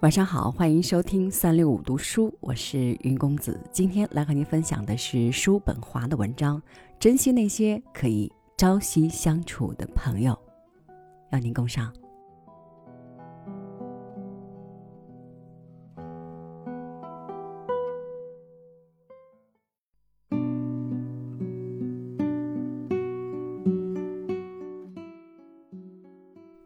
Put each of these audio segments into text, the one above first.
晚上好，欢迎收听三六五读书，我是云公子。今天来和您分享的是叔本华的文章《珍惜那些可以朝夕相处的朋友》，邀您共赏。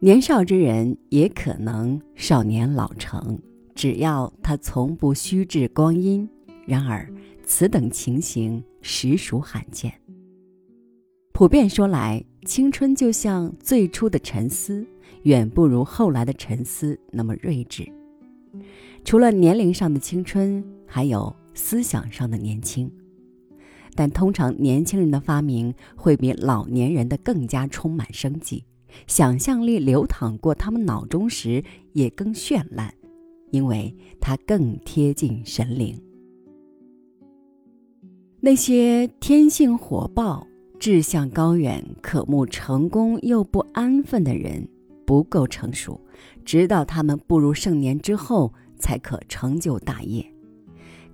年少之人也可能少年老成，只要他从不虚掷光阴。然而，此等情形实属罕见。普遍说来，青春就像最初的沉思，远不如后来的沉思那么睿智。除了年龄上的青春，还有思想上的年轻。但通常年轻人的发明会比老年人的更加充满生机。想象力流淌过他们脑中时，也更绚烂，因为它更贴近神灵。那些天性火爆、志向高远、渴慕成功又不安分的人，不够成熟，直到他们步入盛年之后，才可成就大业。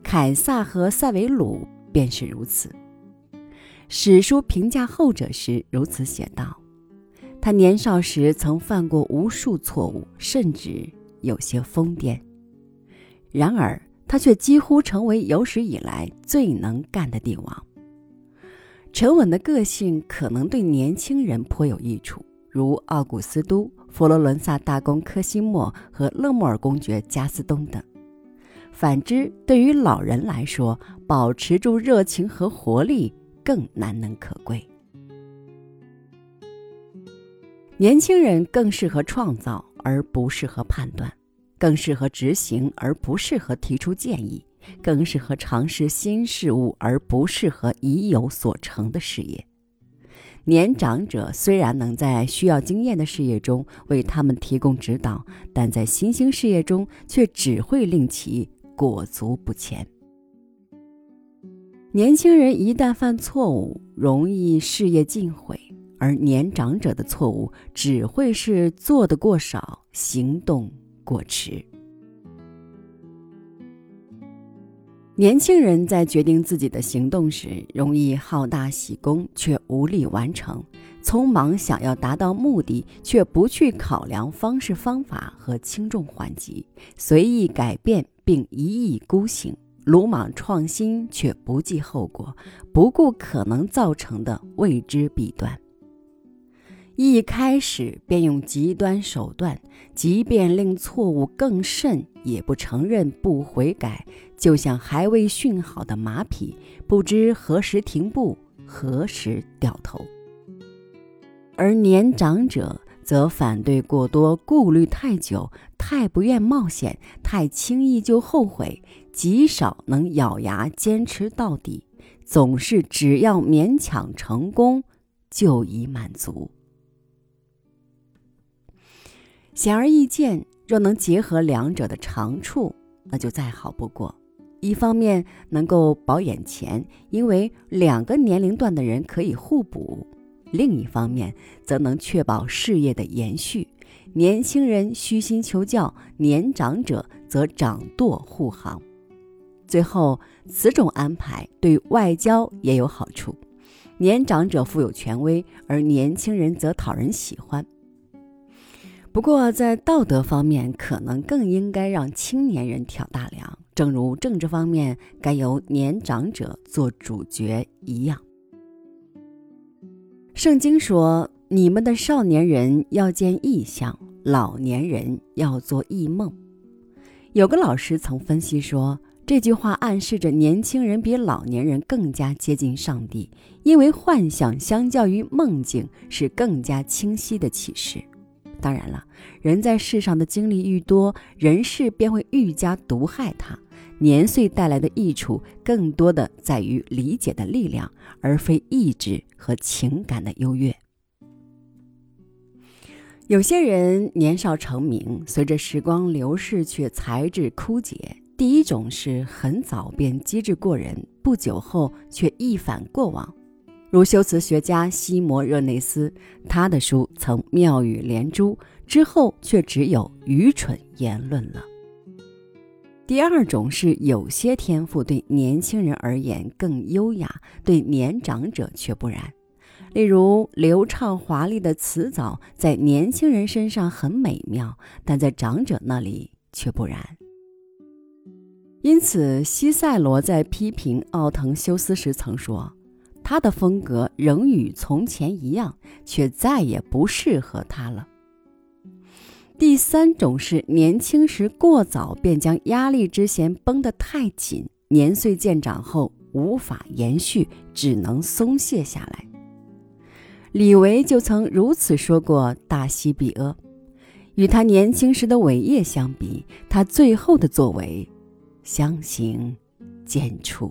凯撒和塞维鲁便是如此。史书评价后者时如此写道。他年少时曾犯过无数错误，甚至有些疯癫。然而，他却几乎成为有史以来最能干的帝王。沉稳的个性可能对年轻人颇有益处，如奥古斯都、佛罗伦萨大公科西莫和勒莫尔公爵加斯东等。反之，对于老人来说，保持住热情和活力更难能可贵。年轻人更适合创造，而不适合判断；更适合执行，而不适合提出建议；更适合尝试新事物，而不适合已有所成的事业。年长者虽然能在需要经验的事业中为他们提供指导，但在新兴事业中却只会令其裹足不前。年轻人一旦犯错误，容易事业尽毁。而年长者的错误只会是做的过少，行动过迟。年轻人在决定自己的行动时，容易好大喜功，却无力完成；匆忙想要达到目的，却不去考量方式方法和轻重缓急；随意改变并一意孤行，鲁莽创新却不计后果，不顾可能造成的未知弊端。一开始便用极端手段，即便令错误更甚，也不承认、不悔改，就像还未训好的马匹，不知何时停步，何时掉头。而年长者则反对过多，顾虑太久，太不愿冒险，太轻易就后悔，极少能咬牙坚持到底，总是只要勉强成功，就已满足。显而易见，若能结合两者的长处，那就再好不过。一方面能够保眼前，因为两个年龄段的人可以互补；另一方面则能确保事业的延续。年轻人虚心求教，年长者则掌舵护航。最后，此种安排对外交也有好处：年长者富有权威，而年轻人则讨人喜欢。不过，在道德方面，可能更应该让青年人挑大梁，正如政治方面该由年长者做主角一样。圣经说：“你们的少年人要见异象，老年人要做异梦。”有个老师曾分析说，这句话暗示着年轻人比老年人更加接近上帝，因为幻想相较于梦境是更加清晰的启示。当然了，人在世上的经历愈多，人事便会愈加毒害他。年岁带来的益处，更多的在于理解的力量，而非意志和情感的优越。有些人年少成名，随着时光流逝却才智枯竭。第一种是很早便机智过人，不久后却一反过往。如修辞学家西摩热内斯，他的书曾妙语连珠，之后却只有愚蠢言论了。第二种是有些天赋对年轻人而言更优雅，对年长者却不然。例如，流畅华丽的词藻在年轻人身上很美妙，但在长者那里却不然。因此，西塞罗在批评奥腾修斯时曾说：“他的风格仍与从前一样，却再也不适合他了。”第三种是年轻时过早便将压力之弦绷得太紧，年岁渐长后无法延续，只能松懈下来。李维就曾如此说过大西庇阿，与他年轻时的伟业相比，他最后的作为。相形见绌。